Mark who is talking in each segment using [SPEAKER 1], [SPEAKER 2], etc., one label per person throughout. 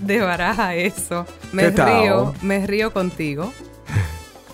[SPEAKER 1] de Baraja Eso. Me río, me río contigo.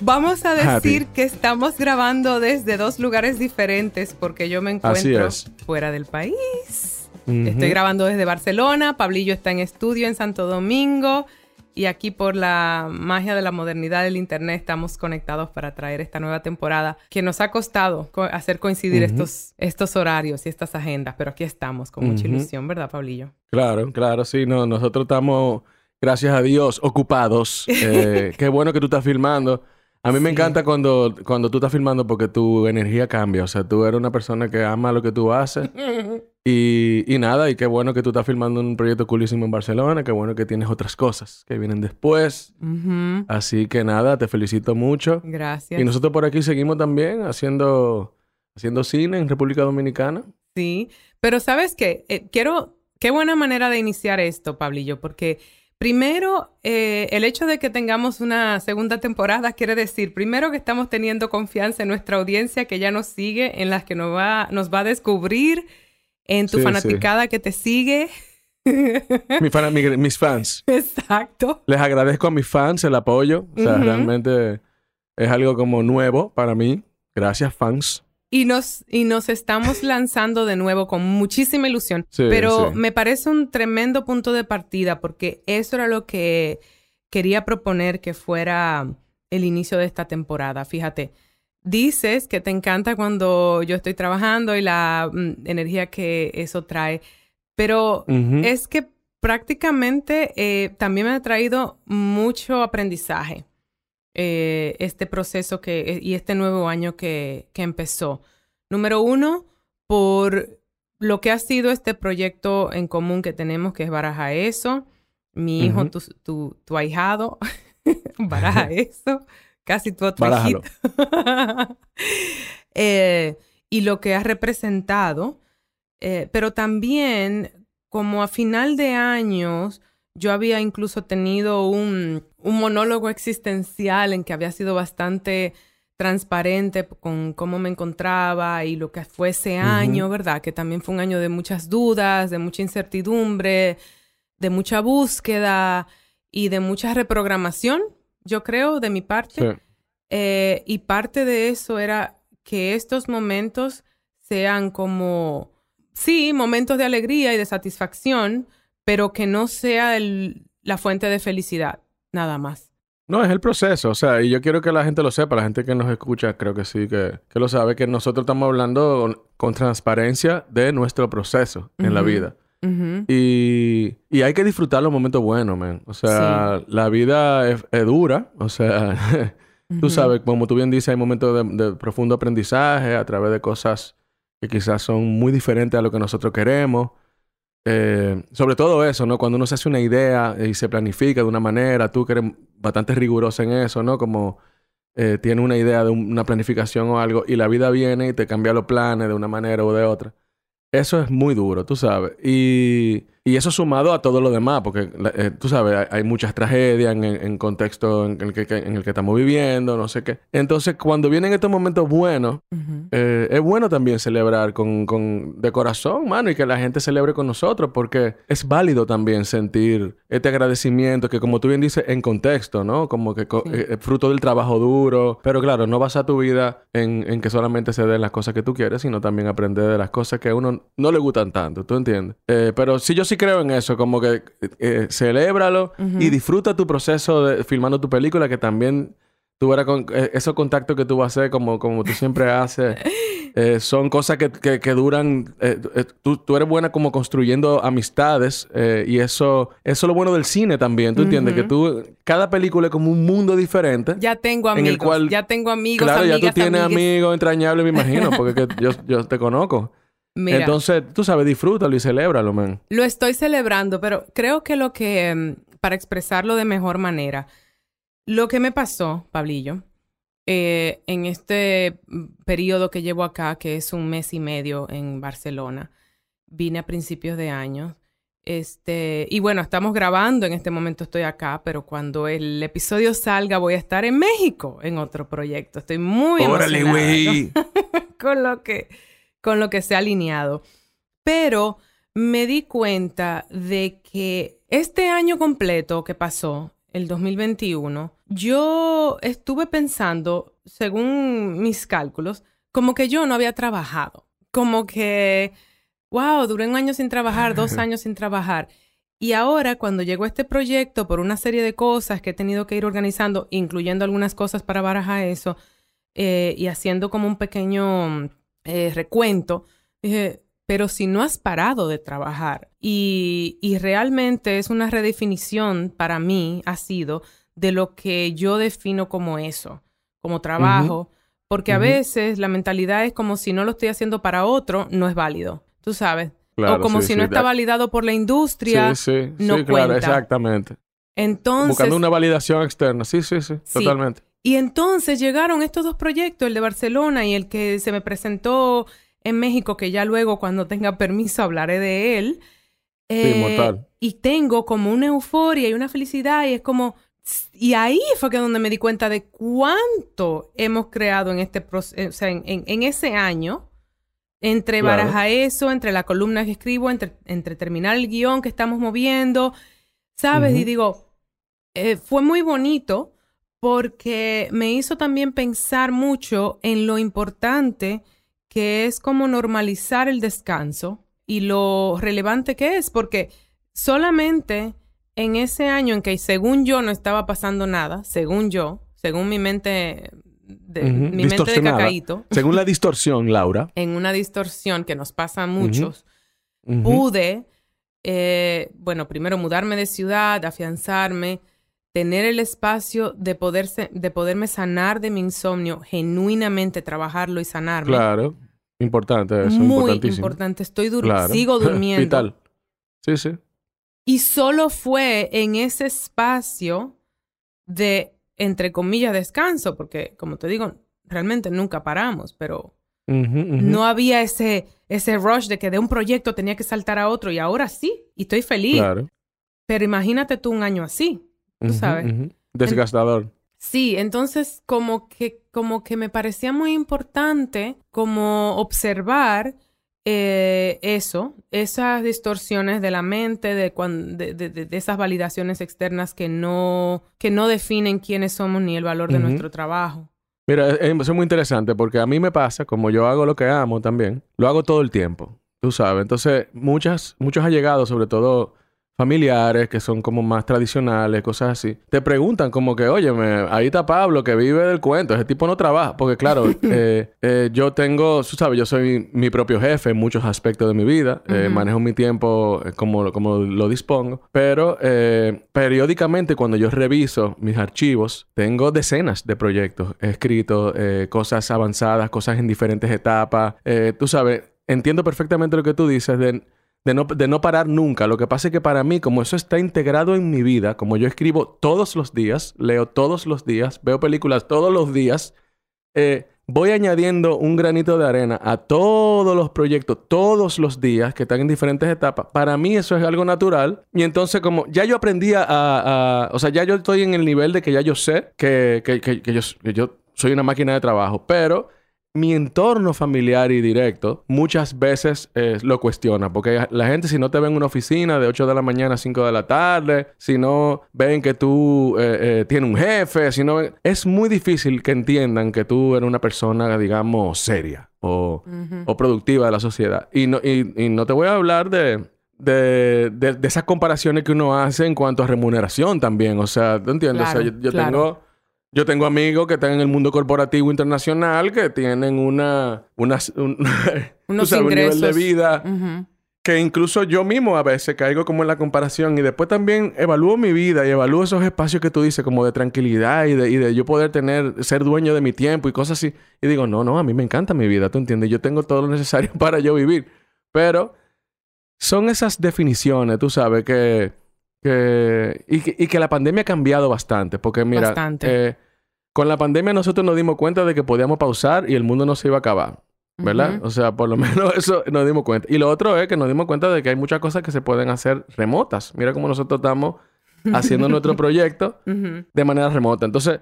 [SPEAKER 1] Vamos a decir
[SPEAKER 2] Happy.
[SPEAKER 1] que estamos grabando desde dos lugares diferentes porque yo me encuentro fuera del país. Estoy grabando desde Barcelona, Pablillo está en estudio en Santo Domingo y aquí por la magia de la modernidad del internet estamos conectados para traer esta nueva temporada que nos ha costado co- hacer coincidir
[SPEAKER 2] Ujú.
[SPEAKER 1] estos, estos horarios y estas agendas, pero aquí estamos con mucha
[SPEAKER 2] Ujú.
[SPEAKER 1] ilusión, ¿verdad, Pablillo?
[SPEAKER 2] Claro, claro, sí, no, nosotros estamos, gracias a Dios, ocupados. Eh, qué bueno que tú estás filmando. A mí me
[SPEAKER 1] Sí.
[SPEAKER 2] encanta cuando, cuando tú estás filmando porque tu energía cambia. O sea, tú eres una persona que ama lo que tú haces. Y, y nada, y qué bueno que tú estás filmando un proyecto coolísimo en Barcelona. Qué bueno que tienes otras cosas que vienen después. Así que nada, te felicito mucho.
[SPEAKER 1] Gracias.
[SPEAKER 2] Y nosotros por aquí seguimos también haciendo, haciendo cine en República Dominicana.
[SPEAKER 1] Sí, pero ¿sabes qué? Eh, quiero, qué buena manera de iniciar esto, Pablillo, porque primero, eh, el hecho de que tengamos una segunda temporada quiere decir, primero que estamos teniendo confianza en nuestra audiencia que ya nos sigue, en las que nos va, nos va a descubrir, en tu
[SPEAKER 2] Sí, sí.
[SPEAKER 1] fanaticada que te sigue.
[SPEAKER 2] Mi fan- mi- mis fans.
[SPEAKER 1] Exacto.
[SPEAKER 2] Les agradezco a mis fans el apoyo. O sea, realmente es algo como nuevo para mí. Gracias, fans.
[SPEAKER 1] Y nos, y nos estamos lanzando de nuevo con muchísima ilusión.
[SPEAKER 2] Sí,
[SPEAKER 1] Pero me parece un tremendo punto de partida porque eso era lo que quería proponer que fuera el inicio de esta temporada. Fíjate, dices que te encanta cuando yo estoy trabajando y la mm, energía que eso trae, pero es que prácticamente eh, también me ha traído mucho aprendizaje eh, este proceso que, eh, y este nuevo año que, que empezó. Número uno, por lo que ha sido este proyecto en común que tenemos, que es Baraja Eso. Mi hijo, tu, tu, tu ahijado, Baraja Eso. Casi tu otro
[SPEAKER 2] Barájalo.
[SPEAKER 1] hijito. Eh, y lo que ha representado. Eh, pero también, como a final de años, yo había incluso tenido un, un monólogo existencial en que había sido bastante transparente con cómo me encontraba y lo que fue ese año, ¿verdad? Que también fue un año de muchas dudas, de mucha incertidumbre, de mucha búsqueda y de mucha reprogramación, yo creo, de mi parte.
[SPEAKER 2] Sí.
[SPEAKER 1] Eh, y parte de eso era que estos momentos sean como, sí, momentos de alegría y de satisfacción, pero que no sea el- la fuente de felicidad, nada más.
[SPEAKER 2] No, es el proceso. O sea, y yo quiero que la gente lo sepa. La gente que nos escucha, creo que sí, que, que lo sabe, que nosotros estamos hablando con, con transparencia de nuestro proceso en la
[SPEAKER 1] Ujú.
[SPEAKER 2] Y, y hay que disfrutar los momentos buenos, man. O sea, la vida es, es dura. O sea, tú sabes, como tú bien dices, hay momentos de, de profundo aprendizaje a través de cosas que quizás son muy diferentes a lo que nosotros queremos. Eh, sobre todo eso, ¿no? Cuando uno se hace una idea y se planifica de una manera, tú que eres bastante riguroso en eso, ¿no? Como eh, tienes una idea de un- una planificación o algo y la vida viene y te cambia los planes de una manera o de otra. Eso es muy duro, tú sabes. Y, y eso sumado a todo lo demás, porque eh, tú sabes, hay, muchas tragedias en, en contexto en el, que, en el que estamos viviendo, no sé qué. Entonces, cuando vienen estos momentos buenos, eh, es bueno también celebrar con, con- de corazón, mano, y que la gente celebre con nosotros, porque es válido también sentir este agradecimiento que, como tú bien dices, en contexto, ¿no? Como que co-
[SPEAKER 1] Sí.
[SPEAKER 2] eh, fruto del trabajo duro. Pero claro, no basa tu vida en, en que solamente se den las cosas que tú quieres, sino también aprender de las cosas que a uno no le gustan tanto, ¿tú entiendes? Pero sí, yo sí creo en eso, como que eh, celébralo
[SPEAKER 1] Ujú.
[SPEAKER 2] y disfruta tu proceso de filmando tu película, que también tú verás con eh, esos contactos que tú vas a hacer, como, como tú siempre haces, eh, son cosas que, que- que duran. eh, eh, tú, tú eres buena como construyendo amistades eh, y eso, eso es lo bueno del cine también. ¿Tú entiendes? Que tú, cada película es como un mundo diferente.
[SPEAKER 1] Ya tengo
[SPEAKER 2] En el
[SPEAKER 1] amigos,
[SPEAKER 2] cual-
[SPEAKER 1] ya tengo amigos,
[SPEAKER 2] claro,
[SPEAKER 1] amigas,
[SPEAKER 2] ya tú tienes
[SPEAKER 1] amigues.
[SPEAKER 2] amigos entrañables, me imagino, porque que yo, yo te conozco.
[SPEAKER 1] Mira,
[SPEAKER 2] Entonces, tú sabes, disfrútalo y celébralo, man.
[SPEAKER 1] Lo estoy celebrando, pero creo que lo que, mm, para expresarlo de mejor manera. Lo que me pasó, Pablillo, eh, en este periodo que llevo acá, que es un mes y medio en Barcelona, vine a principios de año. Este, y bueno, estamos grabando, en este momento estoy acá, pero cuando el episodio salga voy a estar en México en otro proyecto. Estoy muy
[SPEAKER 2] Órale, güey.
[SPEAKER 1] con lo que con lo que se ha alineado. Pero me di cuenta de que este año completo que pasó, el 2021, yo estuve pensando, según mis cálculos, como que yo no había trabajado, como que wow, duré un año sin trabajar, dos años sin trabajar. Y ahora, cuando llegó este proyecto, por una serie de cosas que he tenido que ir organizando, incluyendo algunas cosas para barajar eso, eh, y haciendo como un pequeño eh, recuento, dije, pero si no has parado de trabajar, y, y realmente es una redefinición para mí, ha sido, de lo que yo defino como eso, como trabajo, porque a veces la mentalidad es como si no lo estoy haciendo para otro, no es válido tú sabes. o como si no está validado por la industria. Sí, sí, sí, claro,
[SPEAKER 2] exactamente.
[SPEAKER 1] Entonces.
[SPEAKER 2] Buscando una validación externa. Sí, sí, sí, totalmente.
[SPEAKER 1] Y entonces llegaron estos dos proyectos, el de Barcelona y el que se me presentó en México, que ya luego, cuando tenga permiso, hablaré de él.
[SPEAKER 2] eh.
[SPEAKER 1] Y tengo como una euforia y una felicidad y es como. Y ahí fue que donde me di cuenta de cuánto hemos creado en este proceso, o sea, en ese año entre baraja eso, entre la columna que escribo, entre, entre terminar el guion que estamos moviendo, ¿sabes? Y digo, eh, fue muy bonito porque me hizo también pensar mucho en lo importante que es como normalizar el descanso y lo relevante que es, porque solamente en ese año en que según yo no estaba pasando nada, según yo, según mi mente de mi mente de cacaíto.
[SPEAKER 2] Según la distorsión, Laura.
[SPEAKER 1] en una distorsión que nos pasa a muchos, pude, eh, bueno, primero mudarme de ciudad, afianzarme, tener el espacio de, poderse, de poderme sanar de mi insomnio, genuinamente trabajarlo y sanarme.
[SPEAKER 2] Claro, importante eso,
[SPEAKER 1] Muy importante, estoy durmiendo, sigo durmiendo.
[SPEAKER 2] Vital. Sí, sí.
[SPEAKER 1] Y solo fue en ese espacio de entre comillas, descanso, porque como te digo, realmente nunca paramos, pero no había ese, ese rush de que de un proyecto tenía que saltar a otro y ahora sí, y estoy feliz.
[SPEAKER 2] Claro.
[SPEAKER 1] Pero imagínate tú un año así, tú sabes.
[SPEAKER 2] Desgastador.
[SPEAKER 1] sí, entonces como que, como que me parecía muy importante como observar eh, eso, esas distorsiones de la mente, de, de, esas validaciones externas que no, que no definen quiénes somos ni el valor de nuestro trabajo.
[SPEAKER 2] Mira, es, muy interesante porque a mí me pasa, como yo hago lo que amo también, lo hago todo el tiempo, tú sabes. Entonces, muchas, muchos allegados, sobre todo familiares que son como más tradicionales, cosas así, te preguntan como que, oye, ahí está Pablo que vive del cuento, ese tipo no trabaja, porque claro, eh, eh, yo tengo, tú sabes, yo soy mi propio jefe en muchos aspectos de mi vida, eh, manejo mi tiempo como, como lo dispongo, pero periódicamente cuando yo reviso mis archivos, tengo decenas de proyectos escritos, cosas avanzadas, cosas en diferentes etapas, tú sabes, entiendo perfectamente lo que tú dices de de no, de no parar nunca. Lo que pasa es que para mí, como eso está integrado en mi vida, como yo escribo todos los días, leo todos los días, veo películas todos los días, eh, voy añadiendo un granito de arena a todos los proyectos, todos los días, que están en diferentes etapas. Para mí eso es algo natural. Y entonces como ya yo aprendí a... o sea, ya yo estoy en el nivel de que ya yo sé que, que, que, yo, que yo soy una máquina de trabajo, pero mi entorno familiar y directo muchas veces eh, lo cuestiona, porque la gente si no te ven en una oficina de 8 de la mañana a 5 de la tarde, si no ven que tú eh, eh, tienes un jefe, si no es muy difícil que entiendan que tú eres una persona, digamos, seria o, productiva de la sociedad. Y no, y, no te voy a hablar de, de, de, esas comparaciones que uno hace en cuanto a remuneración también. O sea, ¿tú entiendes? o sea, yo, tengo yo tengo amigos que están en el mundo corporativo internacional que tienen una, unos un nivel de vida que incluso yo mismo a veces caigo como en la comparación y después también evalúo mi vida y evalúo esos espacios que tú dices como de tranquilidad y de, y de yo poder tener, ser dueño de mi tiempo y cosas así. Y digo, no, no, a mí me encanta mi vida, ¿tú entiendes? Yo tengo todo lo necesario para yo vivir. Pero son esas definiciones, tú sabes, que que y, que y, que la pandemia ha cambiado bastante. Porque mira, eh, con la pandemia nosotros nos dimos cuenta de que podíamos pausar y el mundo no se iba a acabar. ¿Verdad? O sea, por lo menos eso nos dimos cuenta. Y lo otro es que nos dimos cuenta de que hay muchas cosas que se pueden hacer remotas. Mira cómo nosotros estamos haciendo nuestro proyecto de manera remota. Entonces,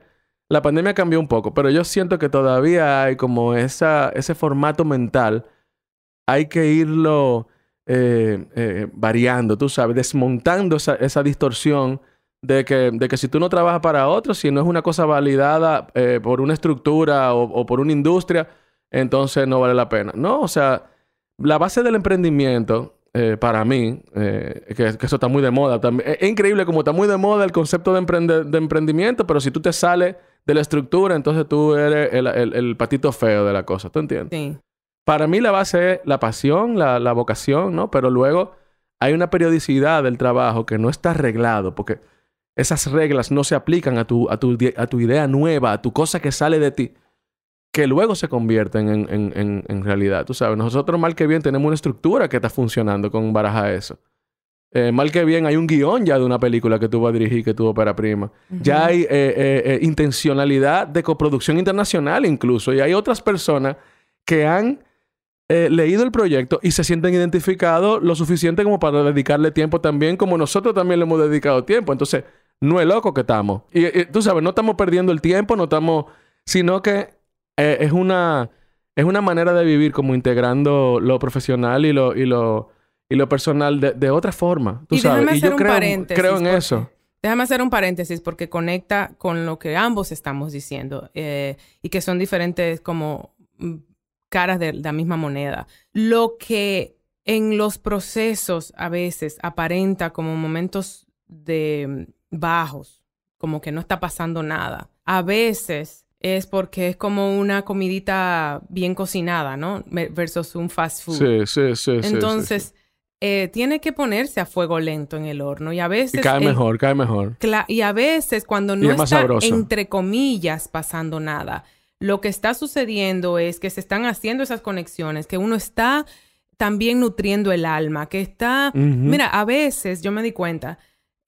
[SPEAKER 2] la pandemia cambió un poco, pero yo siento que todavía hay como esa, ese formato mental. Hay que irlo eh, eh, variando, tú sabes, desmontando esa, esa distorsión de que, de que si tú no trabajas para otros, si no es una cosa validada eh, por una estructura o, por una industria, entonces no vale la pena. No, o sea, la base del emprendimiento, para mí, que, eso está muy de moda también, es, increíble como está muy de moda el concepto de, de, emprendimiento, pero si tú te sales de la estructura, entonces tú eres el, el, patito feo de la cosa, ¿tú entiendes? Sí. Para mí la base es la pasión, la, la vocación, ¿no? Pero luego hay una periodicidad del trabajo que no está arreglado, porque esas reglas no se aplican a tu, a tu, a tu idea nueva, a tu cosa que sale de ti, que luego se convierten en, en, en, realidad. Tú sabes, nosotros mal que bien tenemos una estructura que está funcionando con baraja eso. Eh, mal que bien hay un guion ya de una película que tú vas a dirigir, que tuvo para prima. Ya hay eh, eh, intencionalidad de coproducción internacional incluso. Y hay otras personas que han leído el proyecto y se sienten identificados lo suficiente como para dedicarle tiempo también, como nosotros también le hemos dedicado tiempo. Entonces, no es loco que estamos. Y, tú sabes, no estamos perdiendo el tiempo, no estamos... Sino que eh, es una... Es una manera de vivir como integrando lo profesional y lo... Y lo y lo personal de, otra forma. Tú y sabes. y yo creo, creo en eso.
[SPEAKER 1] Déjame hacer un paréntesis porque conecta con lo que ambos estamos diciendo eh, y que son diferentes como mm, caras de la misma moneda. Lo que en los procesos a veces aparenta como momentos de bajos, como que no está pasando nada. A veces es porque es como una comidita bien cocinada, ¿no? Versus un fast food.
[SPEAKER 2] Sí, sí, sí.
[SPEAKER 1] Entonces, eh, tiene que ponerse a fuego lento en el horno y a veces...
[SPEAKER 2] Y cae mejor, cae mejor.
[SPEAKER 1] Y a veces cuando no está, entre comillas, pasando nada, lo que está sucediendo es que se están haciendo esas conexiones, que uno está también nutriendo el alma, que está... Mira, a veces yo me di cuenta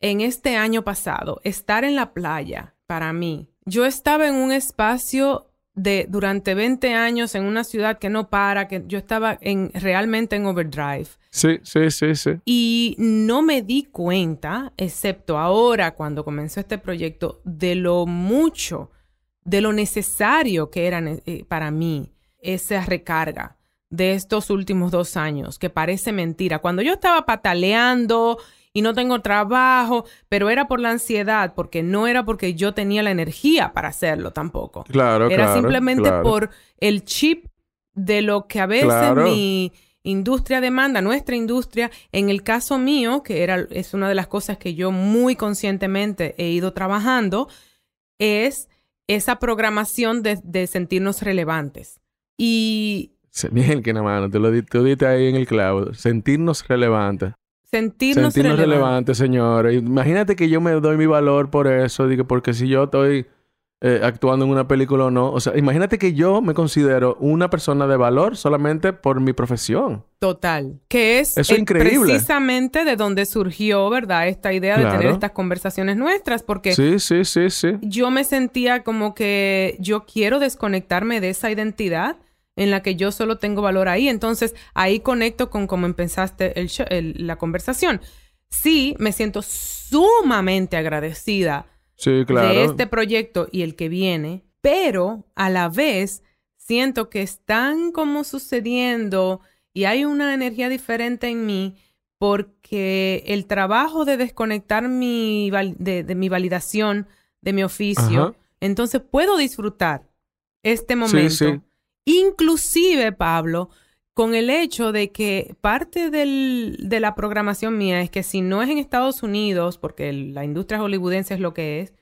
[SPEAKER 1] en este año pasado, estar en la playa, para mí, yo estaba en un espacio de durante 20 años en una ciudad que no para, que yo estaba en realmente en overdrive.
[SPEAKER 2] Sí, sí, sí, sí.
[SPEAKER 1] Y no me di cuenta, excepto ahora cuando comenzó este proyecto, de lo mucho, de lo necesario que era eh, para mí esa recarga de estos últimos dos años, que parece mentira. Cuando yo estaba pataleando y no tengo trabajo, pero era por la ansiedad, porque no era porque yo tenía la energía para hacerlo tampoco.
[SPEAKER 2] Claro,
[SPEAKER 1] Era simplemente por el chip de lo que a veces mi industria demanda, nuestra industria, en el caso mío, que era, es una de las cosas que yo muy conscientemente he ido trabajando, es esa programación de, sentirnos relevantes. Y...
[SPEAKER 2] Bien, que nada más, te lo diste ahí en el clavo, sentirnos relevantes.
[SPEAKER 1] Sentirnos,
[SPEAKER 2] Sentirnos relevantes, señores. Imagínate que yo me doy mi valor por eso, digo, porque si yo estoy eh, actuando en una película o no. O sea, imagínate que yo me considero una persona de valor solamente por mi profesión.
[SPEAKER 1] Total. Que es Eso increíble. precisamente de donde surgió, ¿verdad? Esta idea de tener estas conversaciones nuestras. Porque
[SPEAKER 2] sí, sí, sí, sí.
[SPEAKER 1] yo me sentía como que yo quiero desconectarme de esa identidad en la que yo solo tengo valor ahí. Entonces ahí conecto con cómo empezaste el, la conversación. Sí, me siento sumamente agradecida de este proyecto y el que viene, pero a la vez siento que están como sucediendo y hay una energía diferente en mí porque el trabajo de desconectar mi de, mi validación de mi oficio, entonces puedo disfrutar este momento. Inclusive, Pablo, con el hecho de que parte de la programación mía es que si no es en Estados Unidos, porque la industria hollywoodense es lo que es,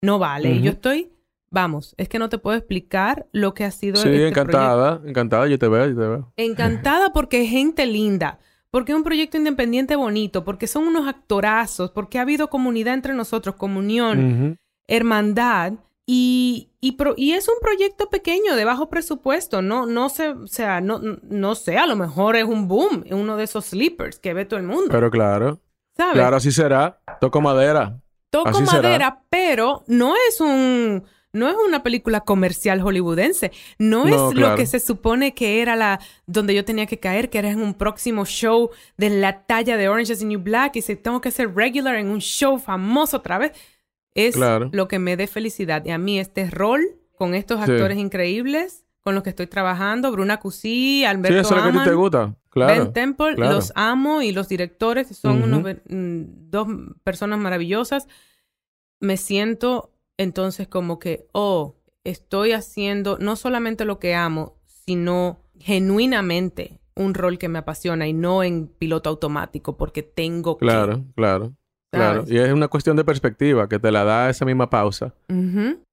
[SPEAKER 1] no vale. Yo estoy, vamos, es que no te puedo explicar lo que ha sido.
[SPEAKER 2] Sí, este encantada, encantada, yo te veo, yo te veo.
[SPEAKER 1] Encantada porque es gente linda, porque es un proyecto independiente bonito, porque son unos actorazos, porque ha habido comunidad entre nosotros, comunión, hermandad. Y, y, es un proyecto pequeño, de bajo presupuesto. No, no sé, o sea, no, no sé, a lo mejor es un boom, uno de esos sleepers que ve todo el mundo.
[SPEAKER 2] Pero claro.
[SPEAKER 1] ¿Sabes?
[SPEAKER 2] Claro, así será. Toco madera.
[SPEAKER 1] Toco
[SPEAKER 2] así será.
[SPEAKER 1] madera, pero no es un no es una película comercial hollywoodense. No,
[SPEAKER 2] No,
[SPEAKER 1] es lo que se supone que era la donde yo tenía que caer, que era en un próximo show de la talla de Orange is the New Black y si tengo que ser regular en un show famoso otra vez. Es
[SPEAKER 2] Claro.
[SPEAKER 1] lo que me dé felicidad. Y a mí este rol con estos
[SPEAKER 2] Sí.
[SPEAKER 1] actores increíbles con los que estoy trabajando, Bruna Cusí,
[SPEAKER 2] Sí,
[SPEAKER 1] Alberto
[SPEAKER 2] eso es lo que a ti te
[SPEAKER 1] Amann,
[SPEAKER 2] gusta. Claro.
[SPEAKER 1] Ben Temple,
[SPEAKER 2] claro.
[SPEAKER 1] los amo y los directores son unos mm, dos personas maravillosas. Me siento entonces como que, oh, estoy haciendo no solamente lo que amo, sino genuinamente un rol que me apasiona y no en piloto automático porque tengo que.
[SPEAKER 2] Claro, claro. Claro. Y es una cuestión de perspectiva que te la da esa misma pausa.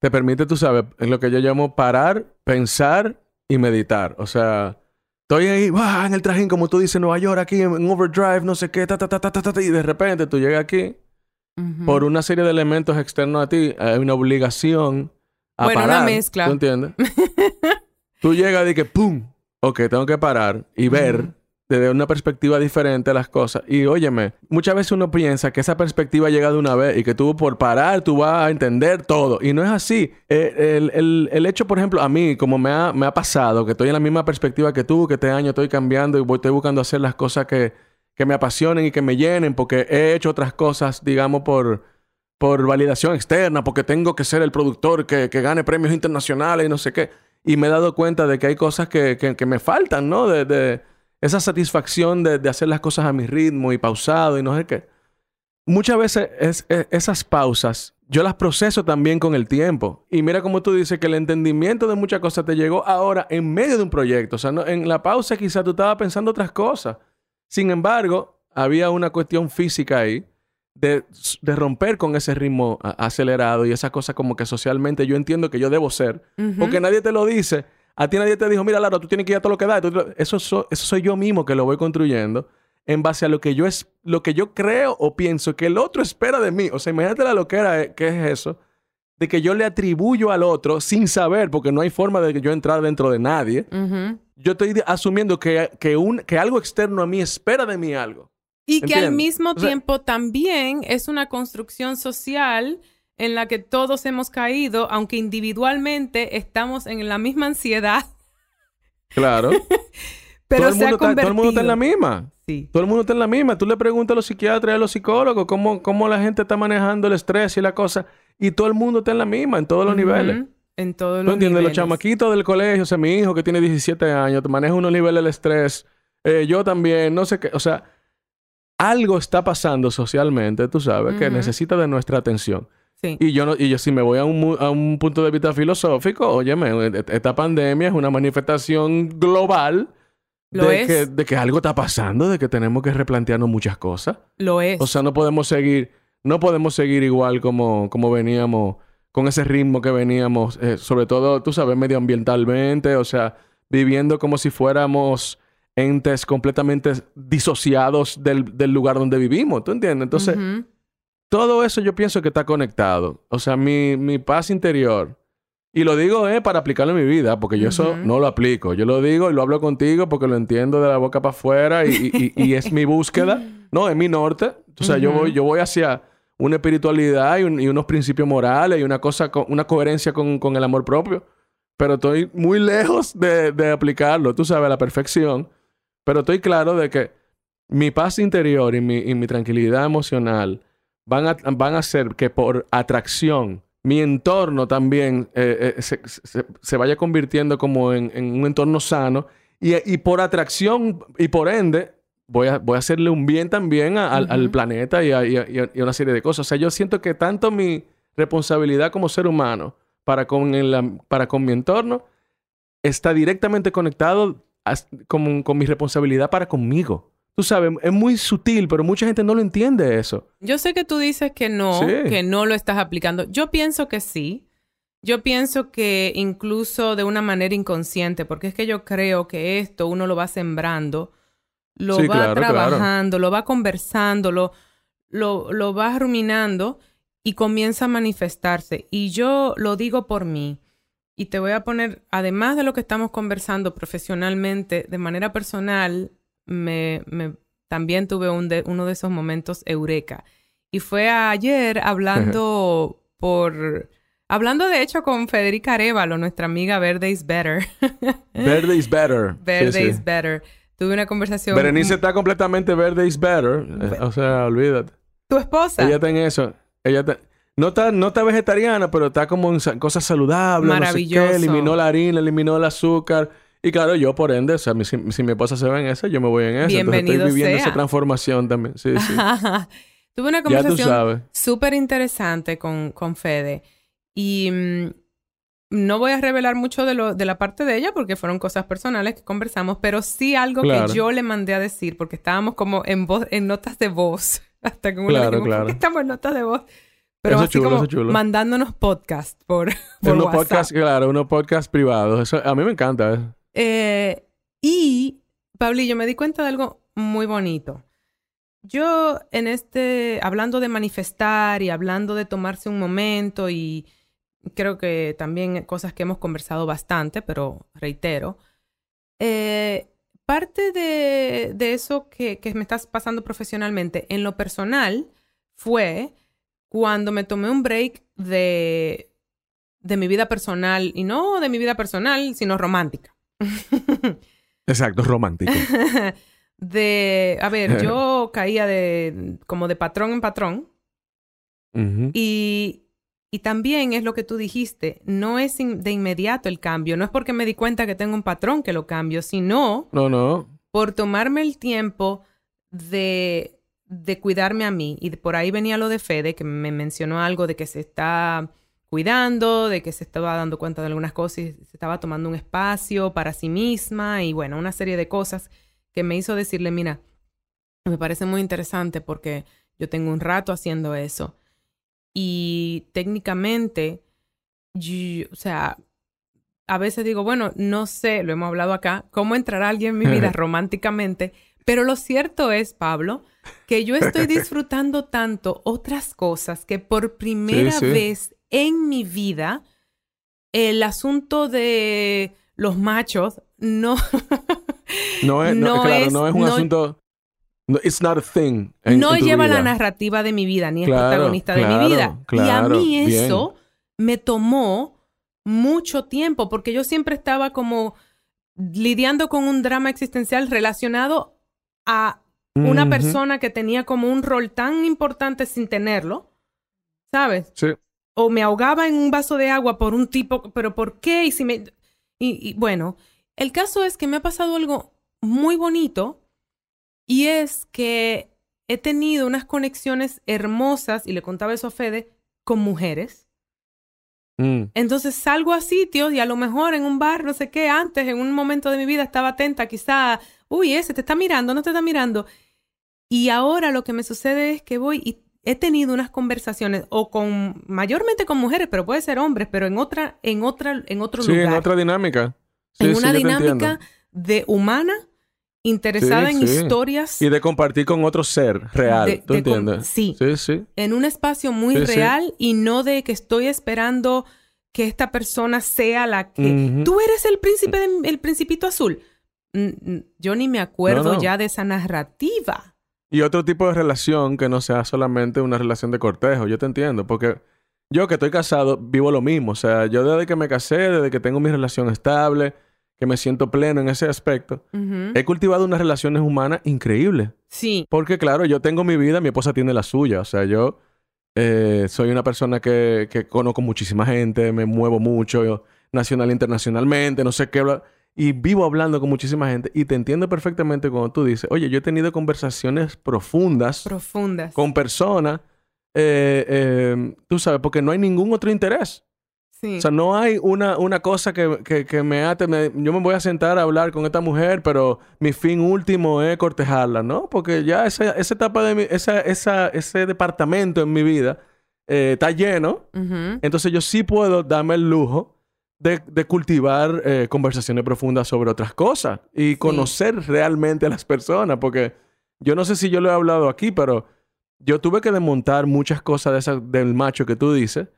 [SPEAKER 2] Te permite, tú sabes, en lo que yo llamo parar, pensar y meditar. O sea, estoy ahí, en el trajín, como tú dices, en Nueva York, aquí en overdrive, no sé qué, ta, ta, ta, ta, ta, ta, y de repente tú llegas aquí por una serie de elementos externos a ti, hay una obligación a
[SPEAKER 1] Bueno, una
[SPEAKER 2] parar.
[SPEAKER 1] mezcla.
[SPEAKER 2] ¿Tú entiendes? tú llegas y que ¡pum! Ok, tengo que parar y ver. Desde una perspectiva diferente las cosas. Y óyeme, muchas veces uno piensa que esa perspectiva llega de una vez y que tú por parar tú vas a entender todo. Y no es así. Eh, el, el- el hecho, por ejemplo, a mí, como me ha, me ha pasado, que estoy en la misma perspectiva que tú, que este año estoy cambiando y voy, estoy buscando hacer las cosas que, que me apasionen y que me llenen, porque he hecho otras cosas, digamos, por, por validación externa, porque tengo que ser el productor que, que gane premios internacionales y no sé qué. Y me he dado cuenta de que hay cosas que, que- que me faltan, ¿no? De, de esa satisfacción de, de hacer las cosas a mi ritmo y pausado y no sé qué. Muchas veces es- es- esas pausas yo las proceso también con el tiempo. Y mira como tú dices que el entendimiento de muchas cosas te llegó ahora en medio de un proyecto. O sea, no- en la pausa quizás tú estabas pensando otras cosas. Sin embargo, había una cuestión física ahí de, de romper con ese ritmo acelerado y esa cosa como que socialmente yo entiendo que yo debo ser. Porque nadie te lo dice. A ti nadie te dijo, mira, Lara, tú tienes que ir a todo lo que da. Eso, so- eso soy yo mismo que lo voy construyendo en base a lo que yo es lo que yo creo o pienso que el otro espera de mí. O sea, imagínate la loquera eh, que es eso. De que yo le atribuyo al otro sin saber, porque no hay forma de que yo entrar dentro de nadie. Yo estoy asumiendo que, que, un, que algo externo a mí espera de mí algo.
[SPEAKER 1] Y que al mismo
[SPEAKER 2] O sea-
[SPEAKER 1] tiempo también es una construcción social en la que todos hemos caído, aunque individualmente estamos en la misma ansiedad,
[SPEAKER 2] Claro.
[SPEAKER 1] pero
[SPEAKER 2] todo, el
[SPEAKER 1] se ha
[SPEAKER 2] mundo está, todo el mundo está en la misma.
[SPEAKER 1] Sí.
[SPEAKER 2] Todo el mundo está en la misma. Tú le preguntas a los psiquiatras y a los psicólogos cómo, cómo la gente está manejando el estrés y la cosa. Y todo el mundo está en la misma, en todos los niveles.
[SPEAKER 1] En todos
[SPEAKER 2] ¿Tú
[SPEAKER 1] los
[SPEAKER 2] entiendes? Los chamaquitos del colegio, o sea, mi hijo que tiene 17 años, maneja unos niveles de estrés. Eh, yo también, no sé qué. O sea, algo está pasando socialmente, tú sabes, que necesita de nuestra atención.
[SPEAKER 1] Sí.
[SPEAKER 2] Y yo, no, y yo si me voy a un, a un punto de vista filosófico, óyeme, e- esta pandemia es una manifestación global
[SPEAKER 1] Lo
[SPEAKER 2] de,
[SPEAKER 1] es.
[SPEAKER 2] Que, de que algo está pasando, de que tenemos que replantearnos muchas cosas.
[SPEAKER 1] Lo es.
[SPEAKER 2] O sea, no podemos seguir, no podemos seguir igual como, como veníamos, con ese ritmo que veníamos, eh, sobre todo, tú sabes, medioambientalmente, o sea, viviendo como si fuéramos entes completamente disociados del, del lugar donde vivimos, ¿tú entiendes? Entonces. Todo eso yo pienso que está conectado. O sea, mi, mi paz interior. Y lo digo eh, para aplicarlo en mi vida, porque yo eso no lo aplico. Yo lo digo y lo hablo contigo porque lo entiendo de la boca para afuera y, y- y- y es mi búsqueda. No, es mi norte. O sea, yo, voy, yo voy hacia una espiritualidad y, un- y unos principios morales y una cosa, co- una coherencia con, con el amor propio. Pero estoy muy lejos de, de aplicarlo, tú sabes, a la perfección. Pero estoy claro de que mi paz interior y mi, y mi tranquilidad emocional van a, van a hacer que por atracción mi entorno también eh, eh, se, se- se vaya convirtiendo como en, en un entorno sano y, y por atracción y por ende voy a, voy a hacerle un bien también a- al, planeta y a, y a- y una serie de cosas. O sea, yo siento que tanto mi responsabilidad como ser humano para con, el- para con mi entorno está directamente conectado con, con mi responsabilidad para conmigo. Tú sabes, es muy sutil, pero mucha gente no lo entiende eso.
[SPEAKER 1] Yo sé que tú dices que no,
[SPEAKER 2] Sí.
[SPEAKER 1] que no lo estás aplicando. Yo pienso que sí. Yo pienso que incluso de una manera inconsciente, porque es que yo creo que esto uno lo va sembrando, lo
[SPEAKER 2] Sí,
[SPEAKER 1] va
[SPEAKER 2] claro, claro.
[SPEAKER 1] trabajando, lo va conversando, lo, lo, lo va ruminando y comienza a manifestarse. Y yo lo digo por mí. Y te voy a poner, además de lo que estamos conversando profesionalmente, de manera personal, me, me, también tuve un de, uno de esos momentos eureka. Y fue ayer hablando por... Hablando de hecho con Federica Arevalo, nuestra amiga Verde is Better.
[SPEAKER 2] Verde is Better.
[SPEAKER 1] Verde is Better. Tuve una conversación...
[SPEAKER 2] Berenice está completamente Verde is Better. Eh, o sea, olvídate.
[SPEAKER 1] ¿Tu esposa?
[SPEAKER 2] Ella está en eso. Ella No está, no está vegetariana, pero está como en cosas saludables. Maravilloso. eliminó la harina, eliminó el azúcar. Y claro, yo por ende, o sea, si, mi esposa se va en eso, yo me voy en eso.
[SPEAKER 1] Bienvenido
[SPEAKER 2] estoy viviendo
[SPEAKER 1] esa
[SPEAKER 2] transformación también. Sí, sí.
[SPEAKER 1] Tuve una conversación súper interesante con, con Fede. Y mm, no voy a revelar mucho de, lo, de la parte de ella porque fueron cosas personales que conversamos, pero sí algo que yo le mandé a decir porque estábamos como en voz, en notas de voz. Hasta que
[SPEAKER 2] claro, claro.
[SPEAKER 1] estamos en notas de voz. Pero así como mandándonos podcast por, por
[SPEAKER 2] unos podcast, claro, unos podcast privados. Eso a mí me encanta.
[SPEAKER 1] ¿Eh? Y, Pablillo, me di cuenta de algo muy bonito. Yo en este, hablando de manifestar y hablando de tomarse un momento y creo que también cosas que hemos conversado bastante, pero reitero, eh, parte de, de eso que, que, me estás pasando profesionalmente en lo personal fue cuando me tomé un break de, de mi vida personal, y no de mi vida personal, sino romántica.
[SPEAKER 2] Exacto, romántico.
[SPEAKER 1] de, a ver, yo caía de como de patrón en patrón. y, y también es lo que tú dijiste, no es de inmediato el cambio, no es porque me di cuenta que tengo un patrón que lo cambio, sino
[SPEAKER 2] no, no.
[SPEAKER 1] por tomarme el tiempo de, de cuidarme a mí. Y por ahí venía lo de Fede, que me mencionó algo de que se está cuidando, de que se estaba dando cuenta de algunas cosas y se estaba tomando un espacio para sí misma y bueno, una serie de cosas que me hizo decirle, mira, me parece muy interesante porque yo tengo un rato haciendo eso y técnicamente, o sea, a veces digo, bueno, no sé, lo hemos hablado acá, cómo entrará alguien en mi vida románticamente, pero lo cierto es, Pablo, que yo estoy disfrutando tanto otras cosas que por primera vez en mi vida el asunto de los machos no...
[SPEAKER 2] no, es, no, claro, es, no es un asunto... it's not a thing.
[SPEAKER 1] no lleva la narrativa de mi vida, ni es protagonista de mi vida. y a mí eso me tomó mucho tiempo, porque yo siempre estaba como lidiando con un drama existencial relacionado a una persona que tenía como un rol tan importante sin tenerlo, ¿sabes?
[SPEAKER 2] Sí
[SPEAKER 1] o me ahogaba en un vaso de agua por un tipo, pero ¿por qué? Y si me y, bueno, el caso es que me ha pasado algo muy bonito y es que he tenido unas conexiones hermosas y le contaba eso a Fede con mujeres. Mm. Entonces salgo a sitios y a lo mejor en un bar, no sé qué, antes, en un momento de mi vida estaba atenta, quizá, uy, ese te está mirando, no te está mirando. Y ahora lo que me sucede es que voy y he tenido unas conversaciones o con mayormente con mujeres, pero puede ser hombres, pero en otra en otra en otro lugar.
[SPEAKER 2] Sí, en otra dinámica.
[SPEAKER 1] en una dinámica de humana interesada en historias
[SPEAKER 2] y de compartir con otro ser real, ¿tú entiendes?
[SPEAKER 1] Sí.
[SPEAKER 2] Sí, sí.
[SPEAKER 1] En un espacio muy real y no de que estoy esperando que esta persona sea la que tú eres el príncipe el principito azul. Yo ni me acuerdo ya de esa narrativa.
[SPEAKER 2] Y otro tipo de relación que no sea solamente una relación de cortejo, yo te entiendo, porque yo que estoy casado vivo lo mismo, o sea, yo desde que me casé, desde que tengo mi relación estable, que me siento pleno en ese aspecto, he cultivado unas relaciones humanas increíbles.
[SPEAKER 1] Sí.
[SPEAKER 2] Porque claro, yo tengo mi vida, mi esposa tiene la suya, o sea, yo eh, soy una persona que, que conozco muchísima gente, me muevo mucho, nacional e internacionalmente, no sé qué y vivo hablando con muchísima gente y te entiendo perfectamente cuando tú dices, oye, yo he tenido conversaciones profundas.
[SPEAKER 1] Profundas.
[SPEAKER 2] Con personas, eh, eh, tú sabes, porque no hay ningún otro interés.
[SPEAKER 1] Sí.
[SPEAKER 2] O sea, no hay una, una cosa que, que, me ate. yo me voy a sentar a hablar con esta mujer, pero mi fin último es cortejarla, ¿no? Porque ya esa, esa etapa de mi, esa, esa, ese departamento en mi vida eh, está lleno. Entonces yo sí puedo darme el lujo de, cultivar eh, conversaciones profundas sobre otras cosas y conocer realmente a las personas, porque yo no sé si yo lo he hablado aquí, pero yo tuve que desmontar muchas cosas de esa, del macho que tú dices,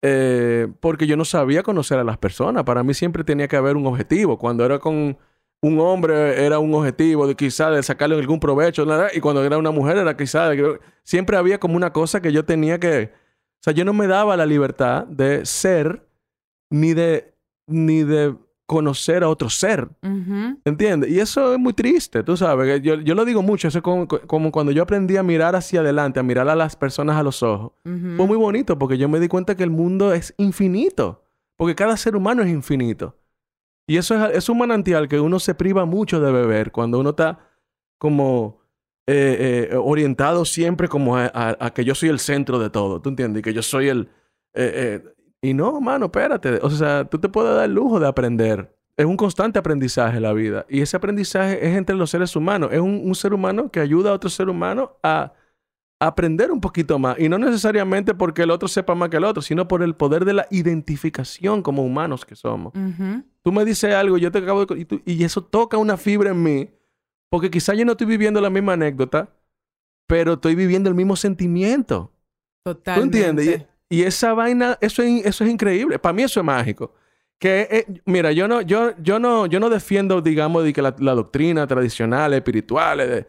[SPEAKER 2] eh, porque yo no sabía conocer a las personas. Para mí siempre tenía que haber un objetivo. Cuando era con un hombre era un objetivo de quizá de sacarle algún provecho, y cuando era una mujer era quizá de, siempre había como una cosa que yo tenía que, o sea, yo no me daba la libertad de ser ni de ni de conocer a otro ser. ¿Entiendes? Y eso es muy triste, tú sabes. Yo, yo lo digo mucho, eso es como, cuando yo aprendí a mirar hacia adelante, a mirar a las personas a los ojos. Fue muy bonito porque yo me di cuenta que el mundo es infinito, porque cada ser humano es infinito. Y eso es, un manantial que uno se priva mucho de beber cuando uno está como eh, eh, orientado siempre como a, que yo soy el centro de todo, ¿tú entiendes? Y que yo soy el... Eh, y no, mano, espérate. O sea, tú te puedes dar el lujo de aprender. Es un constante aprendizaje la vida. Y ese aprendizaje es entre los seres humanos. Es un, ser humano que ayuda a otro ser humano a, aprender un poquito más. Y no necesariamente porque el otro sepa más que el otro, sino por el poder de la identificación como humanos que somos. Tú me dices algo, yo te acabo de... Y, eso toca una fibra en mí. Porque quizá yo no estoy viviendo la misma anécdota, pero estoy viviendo el mismo sentimiento.
[SPEAKER 1] Totalmente.
[SPEAKER 2] ¿Tú entiendes? Y esa vaina, eso es, eso es increíble. Para mí eso es mágico. Que, eh, mira, yo no, yo, yo no, yo no defiendo, digamos, de que la, doctrina tradicional, espiritual,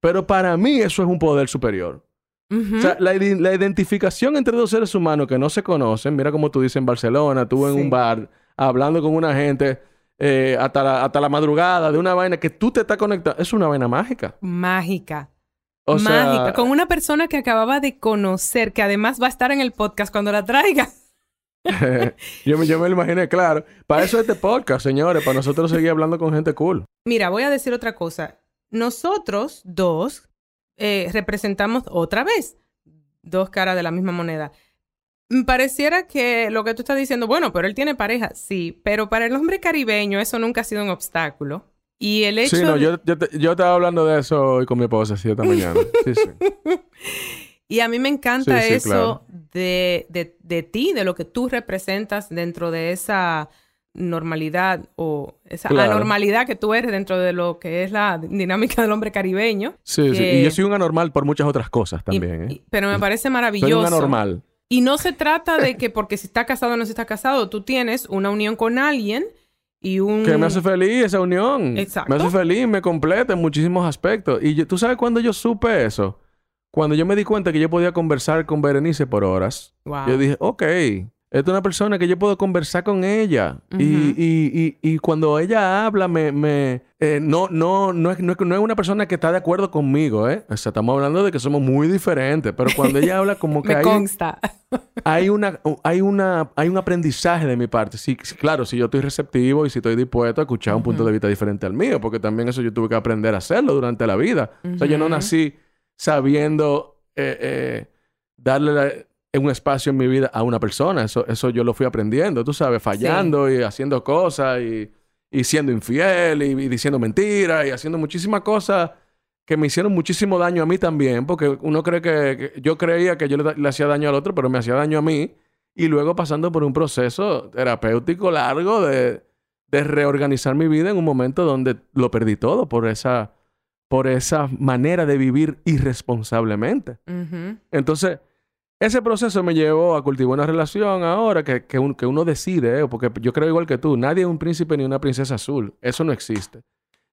[SPEAKER 2] pero para mí eso es un poder superior. O sea, la, identificación entre dos seres humanos que no se conocen, mira como tú dices en Barcelona, tú en un bar hablando con una gente eh, hasta, la, hasta la madrugada de una vaina que tú te estás conectando, es una vaina mágica.
[SPEAKER 1] Mágica mágica, con una persona que acababa de conocer, que además va a estar en el podcast cuando la traiga.
[SPEAKER 2] yo, me, yo me lo imaginé, claro. Para eso este podcast, señores, para nosotros seguir hablando con gente cool.
[SPEAKER 1] Mira, voy a decir otra cosa. Nosotros dos eh, representamos otra vez dos caras de la misma moneda. Me pareciera que lo que tú estás diciendo, bueno, pero él tiene pareja, sí, pero para el hombre caribeño eso nunca ha sido un obstáculo. Y el hecho...
[SPEAKER 2] Sí, no, yo, yo, estaba hablando de eso hoy con mi esposa, sí, esta mañana. Sí, sí.
[SPEAKER 1] y a mí me encanta eso de, de, de, ti, de lo que tú representas dentro de esa normalidad o esa anormalidad que tú eres dentro de lo que es la dinámica del hombre caribeño.
[SPEAKER 2] Sí, sí. Y yo soy un anormal por muchas otras cosas también. ¿eh?
[SPEAKER 1] pero me parece maravilloso. Soy
[SPEAKER 2] un anormal.
[SPEAKER 1] Y no se trata de que porque si está casado o no se está casado, tú tienes una unión con alguien que
[SPEAKER 2] me hace feliz esa unión.
[SPEAKER 1] Exacto.
[SPEAKER 2] Me hace feliz, me completa en muchísimos aspectos. Y tú sabes cuándo yo supe eso. Cuando yo me di cuenta que yo podía conversar con Berenice por horas. Yo dije, ok, esta es una persona que yo puedo conversar con ella. y, y, y, cuando ella habla, me, me eh, no, no, no, es, no, es, una persona que está de acuerdo conmigo, ¿eh? O sea, estamos hablando de que somos muy diferentes. Pero cuando ella habla, como que
[SPEAKER 1] me
[SPEAKER 2] hay,
[SPEAKER 1] consta.
[SPEAKER 2] hay, una, hay, una, hay un aprendizaje de mi parte. Sí, claro, si yo estoy receptivo y si estoy dispuesto a escuchar un punto de vista diferente al mío, porque también eso yo tuve que aprender a hacerlo durante la vida. O sea, yo no nací sabiendo eh, eh, darle la un espacio en mi vida a una persona. Eso, eso yo lo fui aprendiendo, tú sabes, fallando y haciendo cosas y, y siendo infiel y, diciendo mentiras y haciendo muchísimas cosas que me hicieron muchísimo daño a mí también, porque uno cree que, yo creía que yo le, hacía daño al otro, pero me hacía daño a mí. Y luego pasando por un proceso terapéutico largo de, de reorganizar mi vida en un momento donde lo perdí todo por esa, por esa manera de vivir irresponsablemente. Entonces, ese proceso me llevó a cultivar una relación ahora que, que, uno decide, ¿eh? porque yo creo igual que tú, nadie es un príncipe ni una princesa azul, eso no existe.